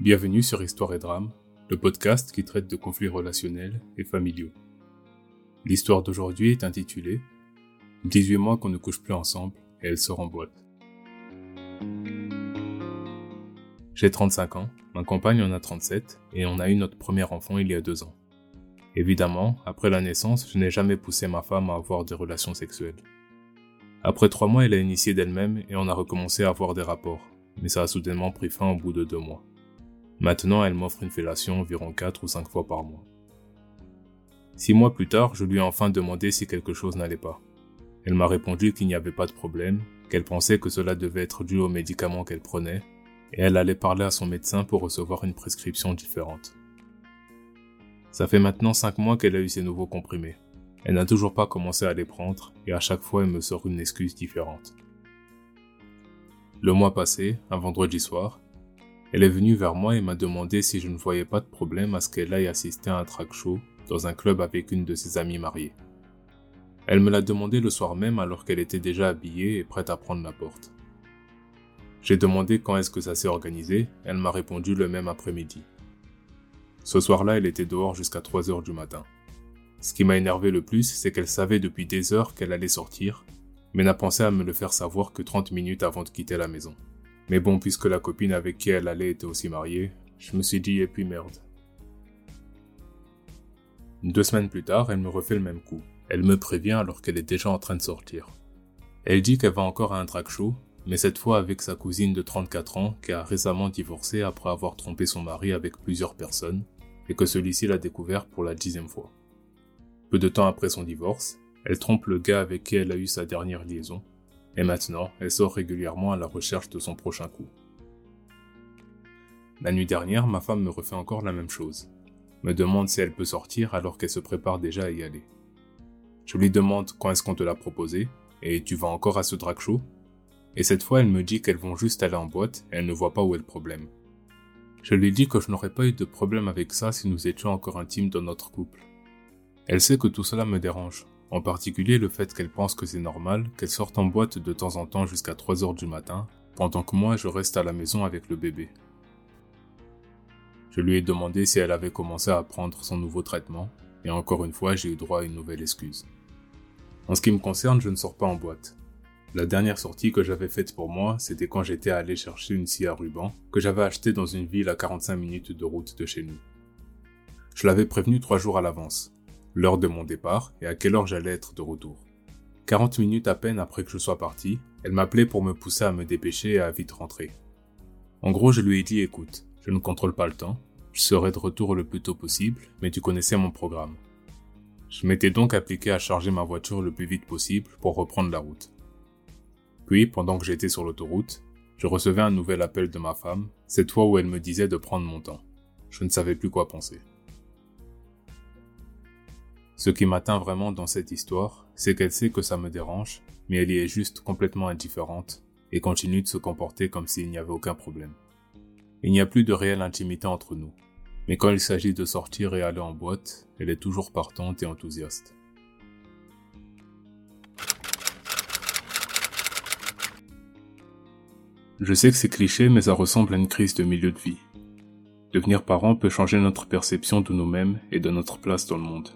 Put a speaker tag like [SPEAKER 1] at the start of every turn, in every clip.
[SPEAKER 1] Bienvenue sur Histoire et Drame, le podcast qui traite de conflits relationnels et familiaux. L'histoire d'aujourd'hui est intitulée 18 mois qu'on ne couche plus ensemble et elle sort en boîte. J'ai 35 ans, ma compagne en a 37 et on a eu notre premier enfant il y a deux ans. Évidemment, après la naissance, je n'ai jamais poussé ma femme à avoir des relations sexuelles. Après trois mois, elle a initié d'elle-même et on a recommencé à avoir des rapports, mais ça a soudainement pris fin au bout de deux mois. Maintenant, elle m'offre une fellation environ quatre ou cinq fois par mois. Six mois plus tard, je lui ai enfin demandé si quelque chose n'allait pas. Elle m'a répondu qu'il n'y avait pas de problème, qu'elle pensait que cela devait être dû aux médicaments qu'elle prenait, et elle allait parler à son médecin pour recevoir une prescription différente. Ça fait maintenant cinq mois qu'elle a eu ces nouveaux comprimés. Elle n'a toujours pas commencé à les prendre, et à chaque fois elle me sort une excuse différente. Le mois passé, un vendredi soir, elle est venue vers moi et m'a demandé si je ne voyais pas de problème à ce qu'elle aille assister à un track show dans un club avec une de ses amies mariées. Elle me l'a demandé le soir même alors qu'elle était déjà habillée et prête à prendre la porte. J'ai demandé quand est-ce que ça s'est organisé, elle m'a répondu le même après-midi. Ce soir-là, elle était dehors jusqu'à 3 heures du matin. Ce qui m'a énervé le plus, c'est qu'elle savait depuis des heures qu'elle allait sortir, mais n'a pensé à me le faire savoir que 30 minutes avant de quitter la maison. Mais bon, puisque la copine avec qui elle allait était aussi mariée, je me suis dit et puis merde. Deux semaines plus tard, elle me refait le même coup. Elle me prévient alors qu'elle est déjà en train de sortir. Elle dit qu'elle va encore à un track show, mais cette fois avec sa cousine de 34 ans qui a récemment divorcé après avoir trompé son mari avec plusieurs personnes, et que celui-ci l'a découvert pour la dixième fois. Peu de temps après son divorce, elle trompe le gars avec qui elle a eu sa dernière liaison, et maintenant elle sort régulièrement à la recherche de son prochain coup. La nuit dernière, ma femme me refait encore la même chose, me demande si elle peut sortir alors qu'elle se prépare déjà à y aller. Je lui demande quand est-ce qu'on te l'a proposé, et tu vas encore à ce drag show? Et cette fois elle me dit qu'elles vont juste aller en boîte et elle ne voit pas où est le problème. Je lui dis que je n'aurais pas eu de problème avec ça si nous étions encore intimes dans notre couple. Elle sait que tout cela me dérange, en particulier le fait qu'elle pense que c'est normal qu'elle sorte en boîte de temps en temps jusqu'à 3 heures du matin, pendant que moi je reste à la maison avec le bébé. Je lui ai demandé si elle avait commencé à prendre son nouveau traitement, et encore une fois j'ai eu droit à une nouvelle excuse. En ce qui me concerne, je ne sors pas en boîte. La dernière sortie que j'avais faite pour moi, c'était quand j'étais allé chercher une scie à ruban que j'avais achetée dans une ville à 45 minutes de route de chez nous. Je l'avais prévenu trois jours à l'avance, l'heure de mon départ et à quelle heure j'allais être de retour. 40 minutes à peine après que je sois parti, elle m'appelait pour me pousser à me dépêcher et à vite rentrer. En gros, je lui ai dit écoute, je ne contrôle pas le temps, je serai de retour le plus tôt possible, mais tu connaissais mon programme. Je m'étais donc appliqué à charger ma voiture le plus vite possible pour reprendre la route. Puis, pendant que j'étais sur l'autoroute, je recevais un nouvel appel de ma femme, cette fois où elle me disait de prendre mon temps. Je ne savais plus quoi penser. Ce qui m'atteint vraiment dans cette histoire, c'est qu'elle sait que ça me dérange, mais elle y est juste complètement indifférente et continue de se comporter comme s'il n'y avait aucun problème. Il n'y a plus de réelle intimité entre nous, mais quand il s'agit de sortir et aller en boîte, elle est toujours partante et enthousiaste. Je sais que c'est cliché, mais ça ressemble à une crise de milieu de vie. Devenir parent peut changer notre perception de nous-mêmes et de notre place dans le monde.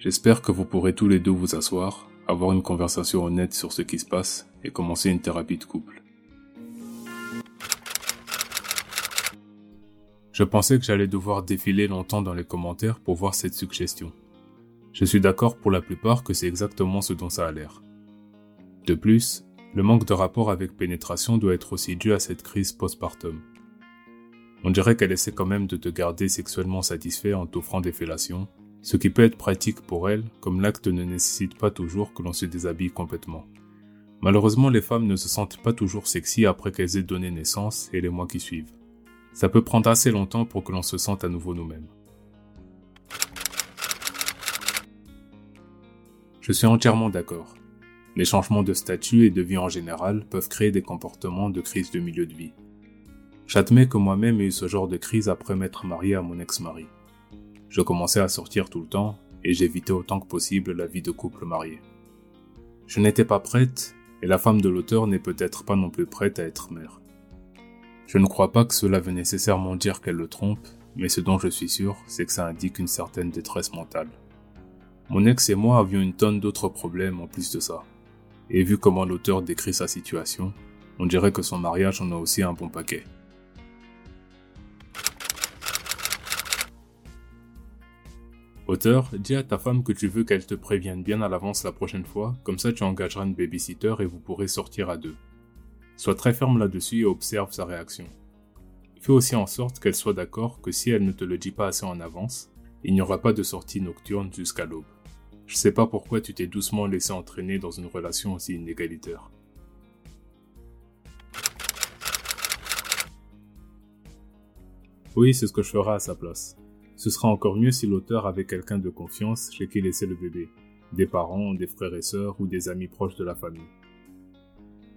[SPEAKER 1] J'espère que vous pourrez tous les deux vous asseoir, avoir une conversation honnête sur ce qui se passe et commencer une thérapie de couple. Je pensais que j'allais devoir défiler longtemps dans les commentaires pour voir cette suggestion. Je suis d'accord pour la plupart que c'est exactement ce dont ça a l'air. De plus, le manque de rapport avec pénétration doit être aussi dû à cette crise postpartum. On dirait qu'elle essaie quand même de te garder sexuellement satisfait en t'offrant des fellations, ce qui peut être pratique pour elle, comme l'acte ne nécessite pas toujours que l'on se déshabille complètement. Malheureusement, les femmes ne se sentent pas toujours sexy après qu'elles aient donné naissance et les mois qui suivent. Ça peut prendre assez longtemps pour que l'on se sente à nouveau nous-mêmes. Je suis entièrement d'accord. Les changements de statut et de vie en général peuvent créer des comportements de crise de milieu de vie. J'admets que moi-même ai eu ce genre de crise après m'être marié à mon ex-mari. Je commençais à sortir tout le temps et j'évitais autant que possible la vie de couple marié. Je n'étais pas prête et la femme de l'auteur n'est peut-être pas non plus prête à être mère. Je ne crois pas que cela veut nécessairement dire qu'elle le trompe, mais ce dont je suis sûr, c'est que ça indique une certaine détresse mentale. Mon ex et moi avions une tonne d'autres problèmes en plus de ça. Et vu comment l'auteur décrit sa situation, on dirait que son mariage en a aussi un bon paquet. Auteur, dis à ta femme que tu veux qu'elle te prévienne bien à l'avance la prochaine fois, comme ça tu engageras une babysitter et vous pourrez sortir à deux. Sois très ferme là-dessus et observe sa réaction. Fais aussi en sorte qu'elle soit d'accord que si elle ne te le dit pas assez en avance, il n'y aura pas de sortie nocturne jusqu'à l'aube. Je sais pas pourquoi tu t'es doucement laissé entraîner dans une relation aussi inégalitaire. Oui, c'est ce que je ferai à sa place. Ce sera encore mieux si l'auteur avait quelqu'un de confiance chez qui laisser le bébé, des parents, des frères et sœurs ou des amis proches de la famille.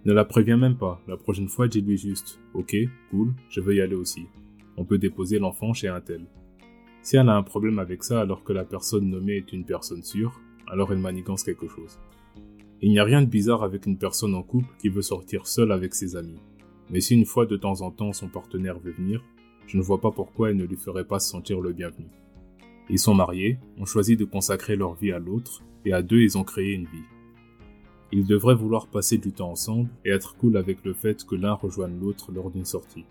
[SPEAKER 1] Ne la préviens même pas, la prochaine fois dis-lui juste Ok, cool, je veux y aller aussi. On peut déposer l'enfant chez un tel. Si elle a un problème avec ça alors que la personne nommée est une personne sûre, alors elle manigance quelque chose. Il n'y a rien de bizarre avec une personne en couple qui veut sortir seule avec ses amis. Mais si une fois de temps en temps son partenaire veut venir, je ne vois pas pourquoi elle ne lui ferait pas se sentir le bienvenu. Ils sont mariés, ont choisi de consacrer leur vie à l'autre, et à deux ils ont créé une vie. Ils devraient vouloir passer du temps ensemble et être cool avec le fait que l'un rejoigne l'autre lors d'une sortie.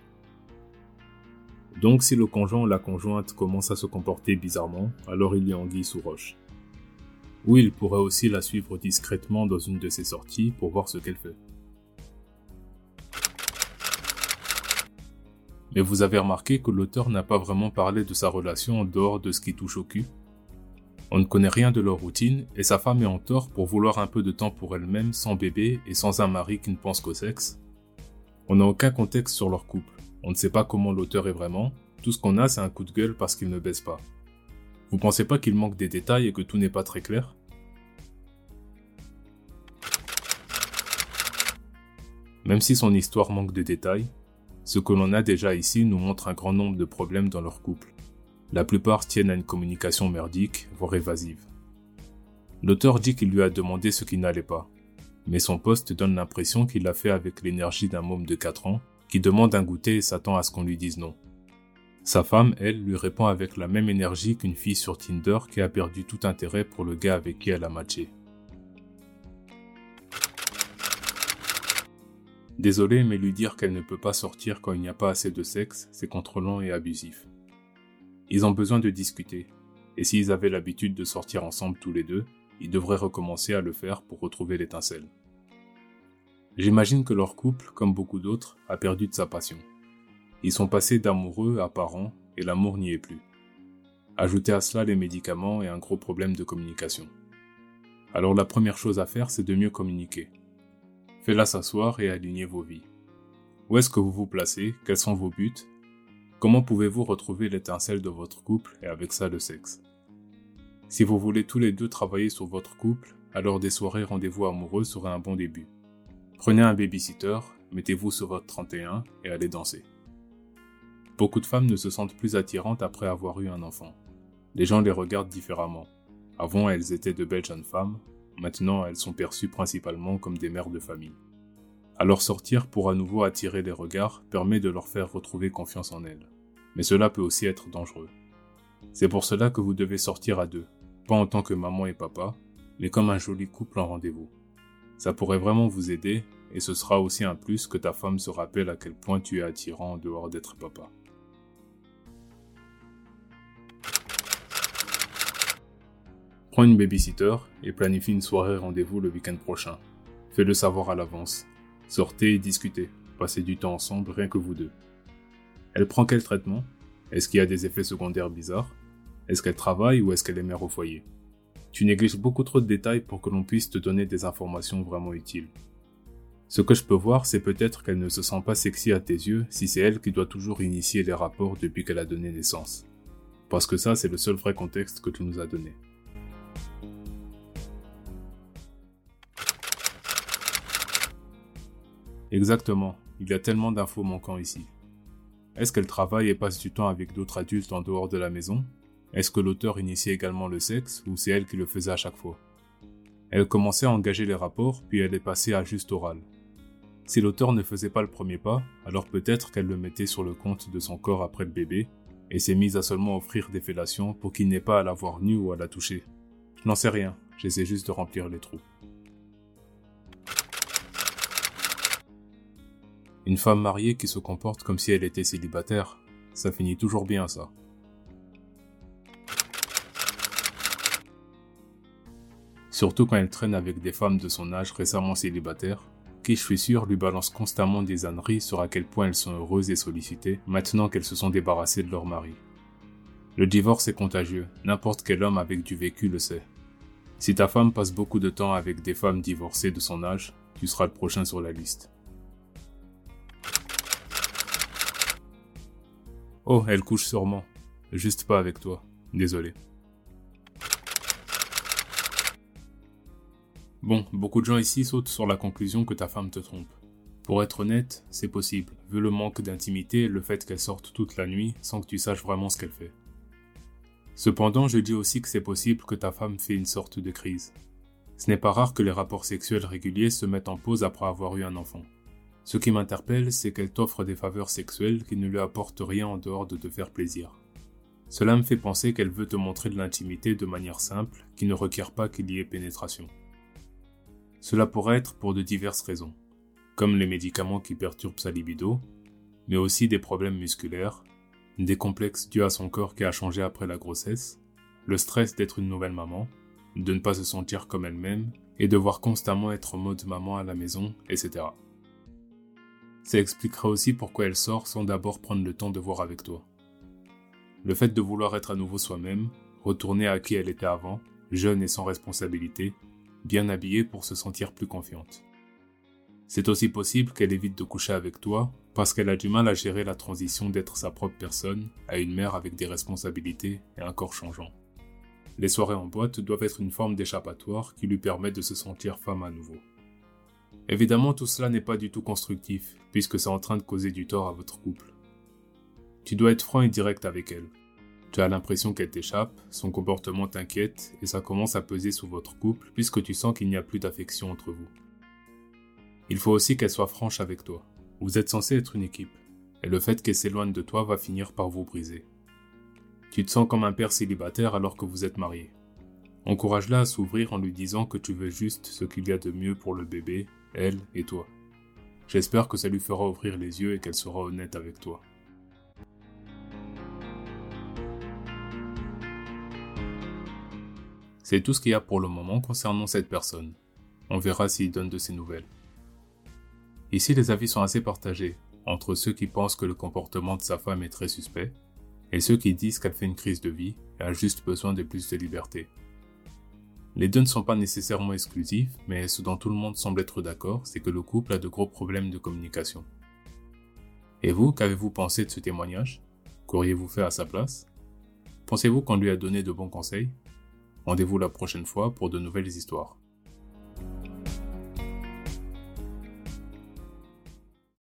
[SPEAKER 1] Donc si le conjoint ou la conjointe commence à se comporter bizarrement, alors il y a anguille sous roche. Ou il pourrait aussi la suivre discrètement dans une de ses sorties pour voir ce qu'elle fait. Mais vous avez remarqué que l'auteur n'a pas vraiment parlé de sa relation en dehors de ce qui touche au cul On ne connaît rien de leur routine et sa femme est en tort pour vouloir un peu de temps pour elle-même sans bébé et sans un mari qui ne pense qu'au sexe. On n'a aucun contexte sur leur couple. On ne sait pas comment l'auteur est vraiment. Tout ce qu'on a, c'est un coup de gueule parce qu'il ne baisse pas. Vous pensez pas qu'il manque des détails et que tout n'est pas très clair? Même si son histoire manque de détails, ce que l'on a déjà ici nous montre un grand nombre de problèmes dans leur couple. La plupart tiennent à une communication merdique, voire évasive. L'auteur dit qu'il lui a demandé ce qui n'allait pas, mais son poste donne l'impression qu'il l'a fait avec l'énergie d'un môme de 4 ans qui demande un goûter et s'attend à ce qu'on lui dise non. Sa femme, elle, lui répond avec la même énergie qu'une fille sur Tinder qui a perdu tout intérêt pour le gars avec qui elle a matché. Désolé, mais lui dire qu'elle ne peut pas sortir quand il n'y a pas assez de sexe, c'est contrôlant et abusif. Ils ont besoin de discuter, et s'ils avaient l'habitude de sortir ensemble tous les deux, ils devraient recommencer à le faire pour retrouver l'étincelle. J'imagine que leur couple, comme beaucoup d'autres, a perdu de sa passion. Ils sont passés d'amoureux à parents, et l'amour n'y est plus. Ajoutez à cela les médicaments et un gros problème de communication. Alors la première chose à faire, c'est de mieux communiquer. Faites-la s'asseoir et alignez vos vies. Où est-ce que vous vous placez? Quels sont vos buts? Comment pouvez-vous retrouver l'étincelle de votre couple et avec ça le sexe? Si vous voulez tous les deux travailler sur votre couple, alors des soirées rendez-vous amoureux seraient un bon début. Prenez un babysitter, mettez-vous sur votre 31 et allez danser. Beaucoup de femmes ne se sentent plus attirantes après avoir eu un enfant. Les gens les regardent différemment. Avant, elles étaient de belles jeunes femmes, Maintenant, elles sont perçues principalement comme des mères de famille. Alors sortir pour à nouveau attirer les regards permet de leur faire retrouver confiance en elles. Mais cela peut aussi être dangereux. C'est pour cela que vous devez sortir à deux, pas en tant que maman et papa, mais comme un joli couple en rendez-vous. Ça pourrait vraiment vous aider, et ce sera aussi un plus que ta femme se rappelle à quel point tu es attirant en dehors d'être papa. Prends une babysitter et planifie une soirée rendez-vous le week-end prochain. Fais-le savoir à l'avance. Sortez et discutez. Passez du temps ensemble rien que vous deux. Elle prend quel traitement? Est-ce qu'il y a des effets secondaires bizarres? Est-ce qu'elle travaille ou est-ce qu'elle est mère au foyer? Tu négliges beaucoup trop de détails pour que l'on puisse te donner des informations vraiment utiles. Ce que je peux voir, c'est peut-être qu'elle ne se sent pas sexy à tes yeux si c'est elle qui doit toujours initier les rapports depuis qu'elle a donné naissance. Parce que ça, c'est le seul vrai contexte que tu nous as donné. Exactement, il y a tellement d'infos manquant ici. Est-ce qu'elle travaille et passe du temps avec d'autres adultes en dehors de la maison? Est-ce que l'auteur initie également le sexe ou c'est elle qui le faisait à chaque fois? Elle commençait à engager les rapports puis elle est passée à juste oral. Si l'auteur ne faisait pas le premier pas, alors peut-être qu'elle le mettait sur le compte de son corps après le bébé, et s'est mise à seulement offrir des fellations pour qu'il n'ait pas à la voir nue ou à la toucher. Je n'en sais rien, j'essaie juste de remplir les trous. Une femme mariée qui se comporte comme si elle était célibataire, ça finit toujours bien ça. Surtout quand elle traîne avec des femmes de son âge récemment célibataires, qui je suis sûr lui balancent constamment des âneries sur à quel point elles sont heureuses et sollicitées maintenant qu'elles se sont débarrassées de leur mari. Le divorce est contagieux, n'importe quel homme avec du vécu le sait. Si ta femme passe beaucoup de temps avec des femmes divorcées de son âge, tu seras le prochain sur la liste. Oh, elle couche sûrement. Juste pas avec toi. Désolé. Bon, beaucoup de gens ici sautent sur la conclusion que ta femme te trompe. Pour être honnête, c'est possible, vu le manque d'intimité et le fait qu'elle sorte toute la nuit sans que tu saches vraiment ce qu'elle fait. Cependant, je dis aussi que c'est possible que ta femme fait une sorte de crise. Ce n'est pas rare que les rapports sexuels réguliers se mettent en pause après avoir eu un enfant. Ce qui m'interpelle, c'est qu'elle t'offre des faveurs sexuelles qui ne lui apportent rien en dehors de te faire plaisir. Cela me fait penser qu'elle veut te montrer de l'intimité de manière simple, qui ne requiert pas qu'il y ait pénétration. Cela pourrait être pour de diverses raisons, comme les médicaments qui perturbent sa libido, mais aussi des problèmes musculaires, des complexes dus à son corps qui a changé après la grossesse, le stress d'être une nouvelle maman, de ne pas se sentir comme elle-même et devoir constamment être en mode maman à la maison, etc. Ça expliquera aussi pourquoi elle sort sans d'abord prendre le temps de voir avec toi. Le fait de vouloir être à nouveau soi-même, retourner à qui elle était avant, jeune et sans responsabilité, bien habillée pour se sentir plus confiante. C'est aussi possible qu'elle évite de coucher avec toi parce qu'elle a du mal à gérer la transition d'être sa propre personne à une mère avec des responsabilités et un corps changeant. Les soirées en boîte doivent être une forme d'échappatoire qui lui permet de se sentir femme à nouveau. Évidemment, tout cela n'est pas du tout constructif, puisque c'est en train de causer du tort à votre couple. Tu dois être franc et direct avec elle. Tu as l'impression qu'elle t'échappe, son comportement t'inquiète, et ça commence à peser sur votre couple, puisque tu sens qu'il n'y a plus d'affection entre vous. Il faut aussi qu'elle soit franche avec toi. Vous êtes censé être une équipe, et le fait qu'elle s'éloigne de toi va finir par vous briser. Tu te sens comme un père célibataire alors que vous êtes marié. Encourage-la à s'ouvrir en lui disant que tu veux juste ce qu'il y a de mieux pour le bébé elle et toi. J'espère que ça lui fera ouvrir les yeux et qu'elle sera honnête avec toi. C'est tout ce qu'il y a pour le moment concernant cette personne. On verra s'il donne de ses nouvelles. Ici, les avis sont assez partagés entre ceux qui pensent que le comportement de sa femme est très suspect et ceux qui disent qu'elle fait une crise de vie et a juste besoin de plus de liberté. Les deux ne sont pas nécessairement exclusifs, mais ce dont tout le monde semble être d'accord, c'est que le couple a de gros problèmes de communication. Et vous, qu'avez-vous pensé de ce témoignage? Qu'auriez-vous fait à sa place? Pensez-vous qu'on lui a donné de bons conseils? Rendez-vous la prochaine fois pour de nouvelles histoires.